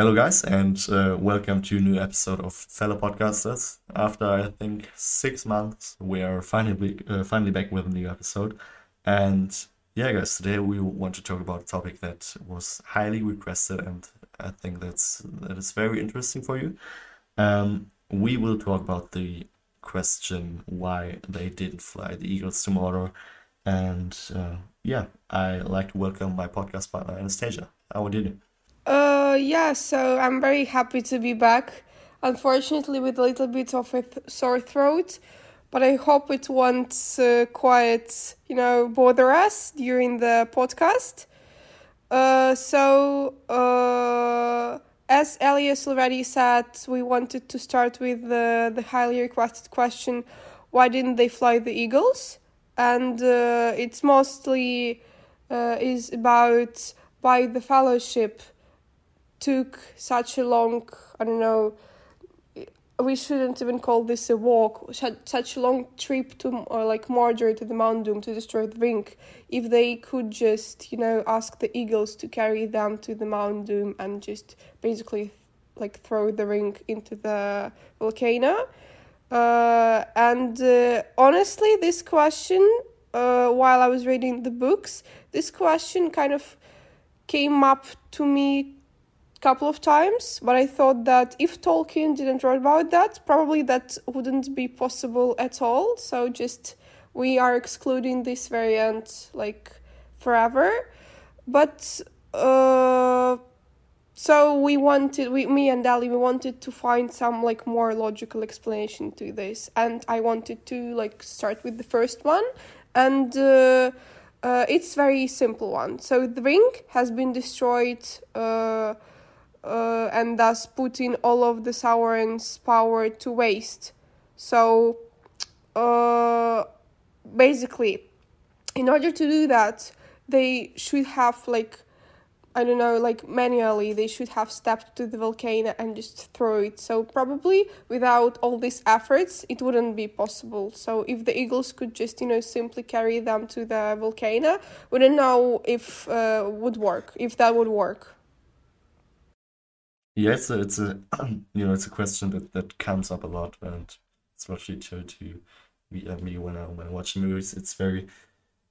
Hello, guys, and uh, welcome to a new episode of Fellow Podcasters. After I think six months, we are finally uh, finally back with a new episode. And yeah, guys, today we want to talk about a topic that was highly requested, and I think that's that is very interesting for you. Um, we will talk about the question why they didn't fly the Eagles to Mordor, and uh, yeah, I like to welcome my podcast partner Anastasia. How are you? Uh, yeah, so I'm very happy to be back. Unfortunately, with a little bit of a th- sore throat, but I hope it won't uh, quite, you know, bother us during the podcast. Uh, so, uh, as Elias already said, we wanted to start with the, the highly requested question why didn't they fly the Eagles? And uh, it's mostly uh, is about why the fellowship took such a long, I don't know, we shouldn't even call this a walk, such a long trip to, or like Mordor to the Mount Doom to destroy the ring, if they could just, you know, ask the eagles to carry them to the Mount Doom and just basically like throw the ring into the volcano. Uh, and uh, honestly, this question, uh, while I was reading the books, this question kind of came up to me couple of times, but I thought that if Tolkien didn't write about that, probably that wouldn't be possible at all. So just we are excluding this variant like forever. But uh so we wanted we me and Ali we wanted to find some like more logical explanation to this and I wanted to like start with the first one and uh, uh, it's very simple one. So the ring has been destroyed uh, uh, and thus putting all of the Sauron's power to waste. So, uh, basically, in order to do that, they should have like I don't know, like manually, they should have stepped to the volcano and just throw it. So probably without all these efforts, it wouldn't be possible. So if the eagles could just, you know, simply carry them to the volcano, we don't know if uh, would work, if that would work. Yes, it's a you know it's a question that, that comes up a lot, and especially to to me, uh, me when I when I watch movies, it's very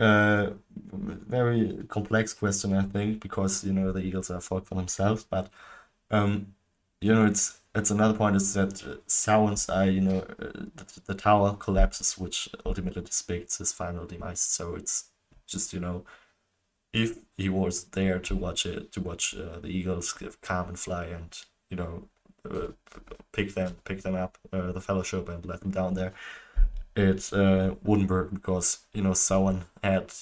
uh very complex question I think because you know the Eagles are fought for themselves, but um you know it's it's another point is that uh, Sauron's eye you know uh, the, the tower collapses, which ultimately depicts his final demise. So it's just you know if he was there to watch it, to watch uh, the Eagles come and fly and you know uh, pick them, pick them up, uh, the Fellowship, and let them down there, it uh, wouldn't work because you know someone had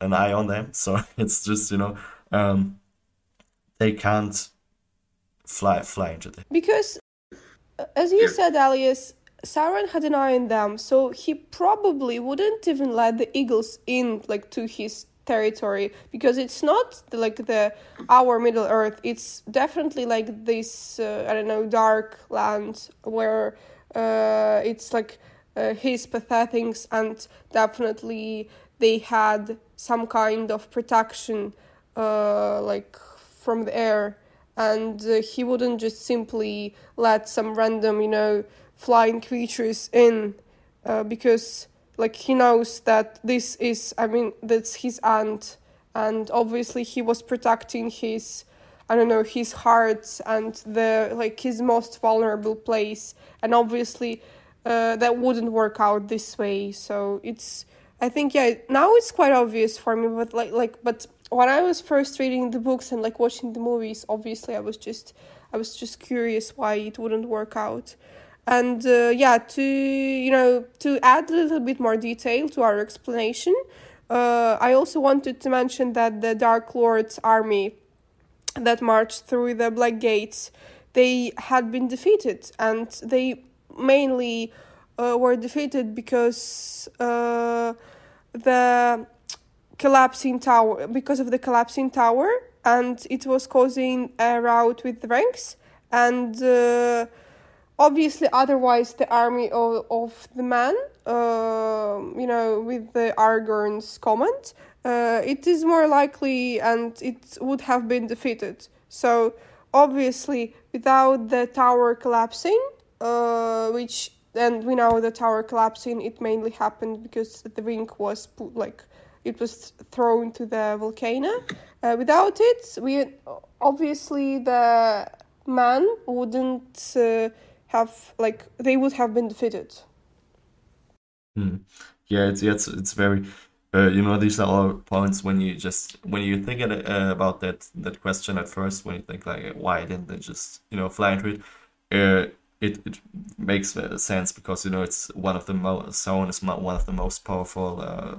an eye on them. So it's just you know um, they can't fly fly into them because, uh, as you said, Elias. Sauron had an eye on them, so he probably wouldn't even let the eagles in, like to his territory because it's not like the our middle earth. It's definitely like this uh, i don't know dark land where uh, it's like uh, his pathetics and definitely they had some kind of protection uh, like from the air. And uh, he wouldn't just simply let some random you know flying creatures in uh, because like he knows that this is i mean that's his aunt and obviously he was protecting his i don't know his heart and the like his most vulnerable place and obviously uh, that wouldn't work out this way. So it's i think yeah now it's quite obvious for me but like like but when i was first reading the books and like watching the movies obviously i was just i was just curious why it wouldn't work out and uh, yeah to you know to add a little bit more detail to our explanation uh, i also wanted to mention that the dark lord's army that marched through the black gates they had been defeated. And they mainly uh, were defeated because uh, the collapsing tower because of the collapsing tower. And it was causing a rout with the ranks. And uh, obviously otherwise the army of, of the man uh, you know with the Aragorn's comment uh, it is more likely and it would have been defeated so obviously without the tower collapsing, uh, which and we know the tower collapsing it mainly happened because the ring was put like it was thrown to the volcano. Uh, without it, we obviously the man wouldn't uh, have like they would have been defeated. Hmm. Yeah, it's it's it's very. Uh, you know, these are all points when you just when you think uh, about that that question at first, when you think like, why didn't they just you know fly into it? Uh, it it makes uh, sense because you know it's one of the most Sauron is one of the most powerful. Uh,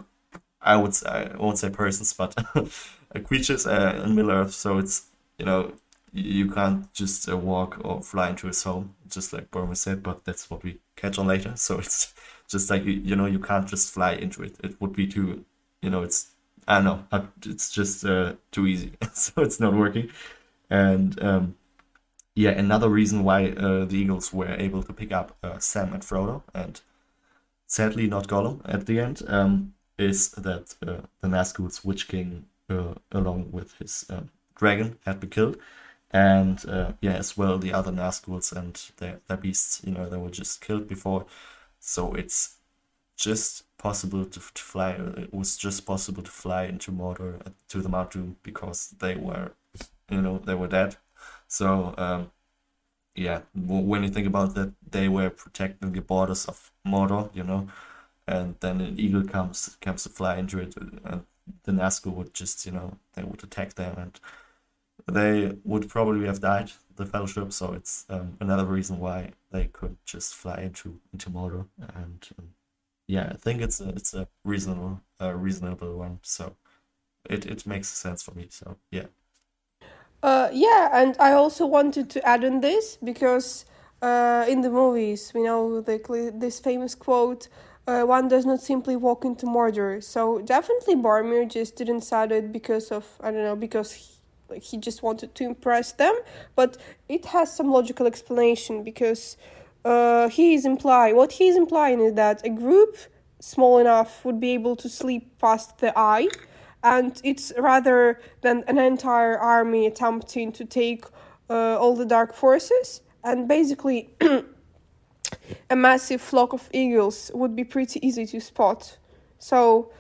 I would say, I won't say persons, but creatures uh, in Middle Earth. So it's you know you can't just uh, walk or fly into his home, just like Boromir said. But that's what we catch on later. So it's just like you, you know you can't just fly into it. It would be too you know it's I don't know it's just uh, too easy. so it's not working. And um, yeah, another reason why uh, the Eagles were able to pick up uh, Sam and Frodo, and sadly not Gollum at the end, um, is that uh, the Nazgul's Witch King, uh, along with his um, dragon, had been killed. And uh, yeah, as well, the other Nazguls and their, their beasts, you know, they were just killed before. So it's just possible to, to fly, it was just possible to fly into Mordor uh, to the Mount Doom because they were, you know, they were dead so um, yeah, when you think about that, they were protecting the borders of Mordor, you know, and then an eagle comes comes to fly into it, and the Nazgul would just you know they would attack them, and they would probably have died the Fellowship. So it's um, another reason why they could just fly into into Mordor, and um, yeah, I think it's a, it's a reasonable uh, reasonable one. So it it makes sense for me. So yeah. Uh, yeah, and I also wanted to add on this because uh, in the movies we know the, this famous quote uh, one does not simply walk into Mordor. So definitely Boromir just didn't say it because of I don't know because like he just wanted to impress them, but it has some logical explanation because uh, he is implying what he is implying is that a group small enough would be able to sleep past the eye and it's rather than an entire army attempting to take uh, all the dark forces and basically a massive flock of eagles would be pretty easy to spot. So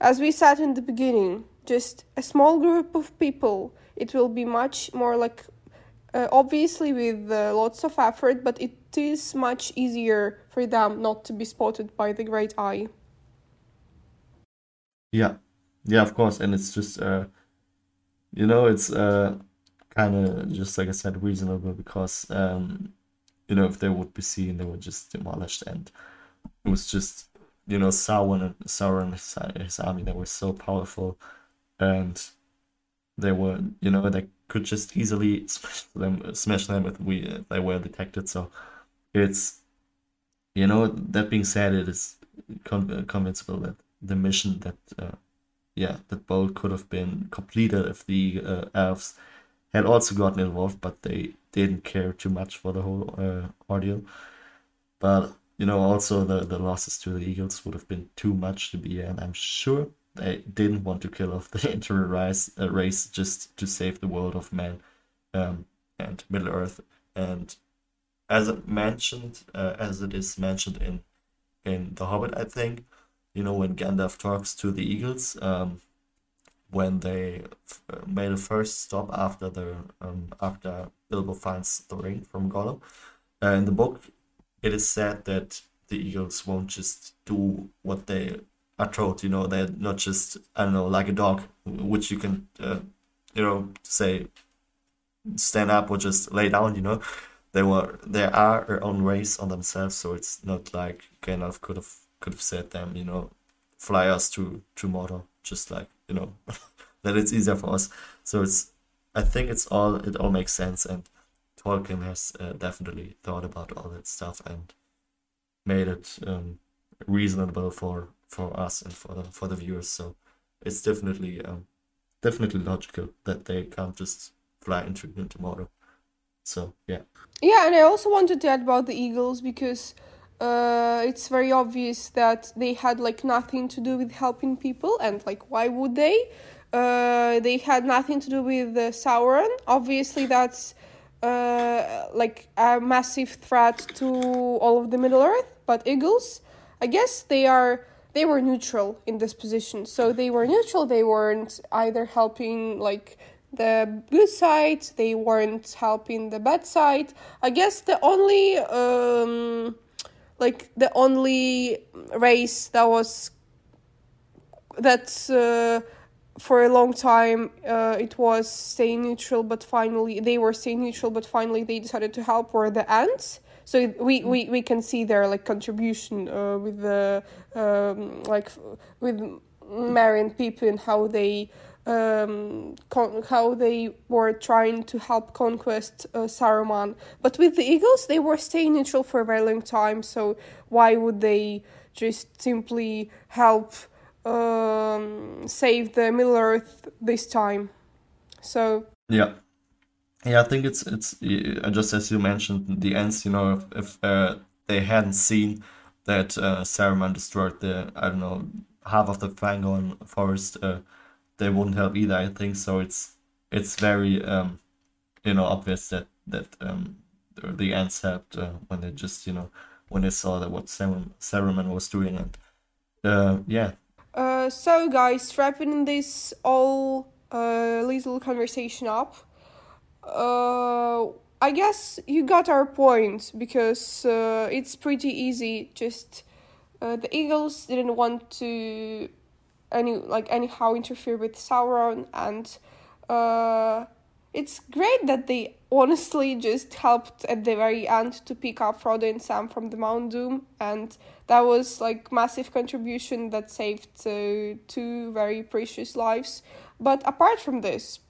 as we said in the beginning just a small group of people. It will be much more like uh, obviously with uh, lots of effort but it is much easier for them not to be spotted by the great eye. Yeah. Yeah, of course, and it's just uh, you know, it's uh, kind of just like I said, reasonable because um, you know, if they would be seen, they were just demolished, and it was just you know, Sauron and Sauron his, his army they were so powerful, and they were you know they could just easily smash them smash them if we if they were detected. So it's you know that being said, it is con- convincible that the mission that uh, yeah, that bolt could have been completed if the uh, elves had also gotten involved, but they didn't care too much for the whole uh, ordeal. But you know, also the the losses to the Eagles would have been too much to be, and I'm sure they didn't want to kill off the entire race, uh, race just to save the world of men um, and Middle Earth. And as it mentioned, uh, as it is mentioned in in The Hobbit, I think you know, when Gandalf talks to the Eagles, um, when they uh, made a first stop after the um, after Bilbo finds the ring from Gollum. Uh, in the book, it is said that the Eagles won't just do what they are told. You know, they're not just I don't know like a dog, which you can uh, you know say stand up or just lay down. You know, they were they are their own race on themselves, so it's not like Gandalf could have could have said them, you know, fly us to to Mordor, just like you know, that it's easier for us. So it's, I think it's all it all makes sense, and Tolkien has uh, definitely thought about all that stuff and made it um, reasonable for for us and for the for the viewers. So it's definitely um, definitely logical that they can't just fly into into Mordor. So yeah. Yeah, and I also wanted to add about the eagles because uh, it's very obvious that they had like nothing to do with helping people, and like why would they? Uh, they had nothing to do with uh, Sauron. Obviously, that's uh, like a massive threat to all of the Middle Earth. But eagles, I guess they are they were neutral in this position. So they were neutral. They weren't either helping like the good side. They weren't helping the bad side. I guess the only um, like the only race that was that uh, for a long time uh, it was staying neutral, but finally they were staying neutral, but finally they decided to help were the Ents. So we, we, we can see their like contribution uh, with the um, like with Merry and Pippin how they um, how they were trying to help conquest uh, Saruman. But with the Eagles, they were staying neutral for a very long time. So why would they just simply help um, save the Middle Earth this time? So yeah. Yeah, I think it's it's just as you mentioned the Ents. You know, if, if uh, they hadn't seen that uh, Saruman destroyed the I don't know half of the Fangorn forest, uh, they wouldn't help either. I think so. It's it's very um, you know obvious that that um, the, Ents helped uh, when they just you know when they saw that what Saruman, was doing and uh, yeah. Uh, so guys, wrapping this all uh, little conversation up. Uh, I guess you got our point because uh, it's pretty easy. Just uh, the Eagles didn't want to any like anyhow interfere with Sauron, and uh, it's great that they honestly just helped at the very end to pick up Frodo and Sam from the Mount Doom, and that was like massive contribution that saved uh, two very precious lives. But apart from this,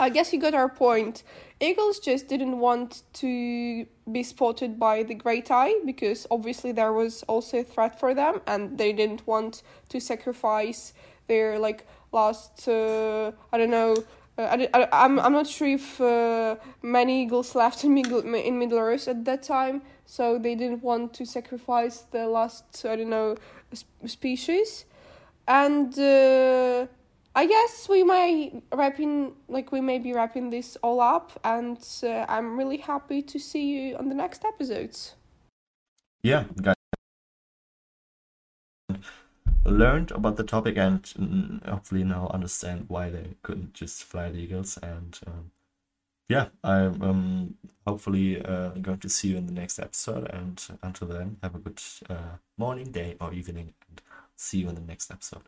I guess you got our point. Eagles just didn't want to be spotted by the Great Eye because obviously there was also a threat for them, and they didn't want to sacrifice their like last. Uh, I don't know. Uh, I, I'm I'm not sure if uh, many eagles left in Middle in Middle Earth at that time, so they didn't want to sacrifice the last I don't know species, and uh, I guess we might wrapping like we may be wrapping this all up, and uh, I'm really happy to see you on the next episodes. Yeah, guys, learned about the topic and mm, hopefully now understand why they couldn't just fly the eagles. And um, yeah, I'm um, hopefully uh, going to see you in the next episode. And until then, have a good uh, morning, day, or evening, and see you in the next episode.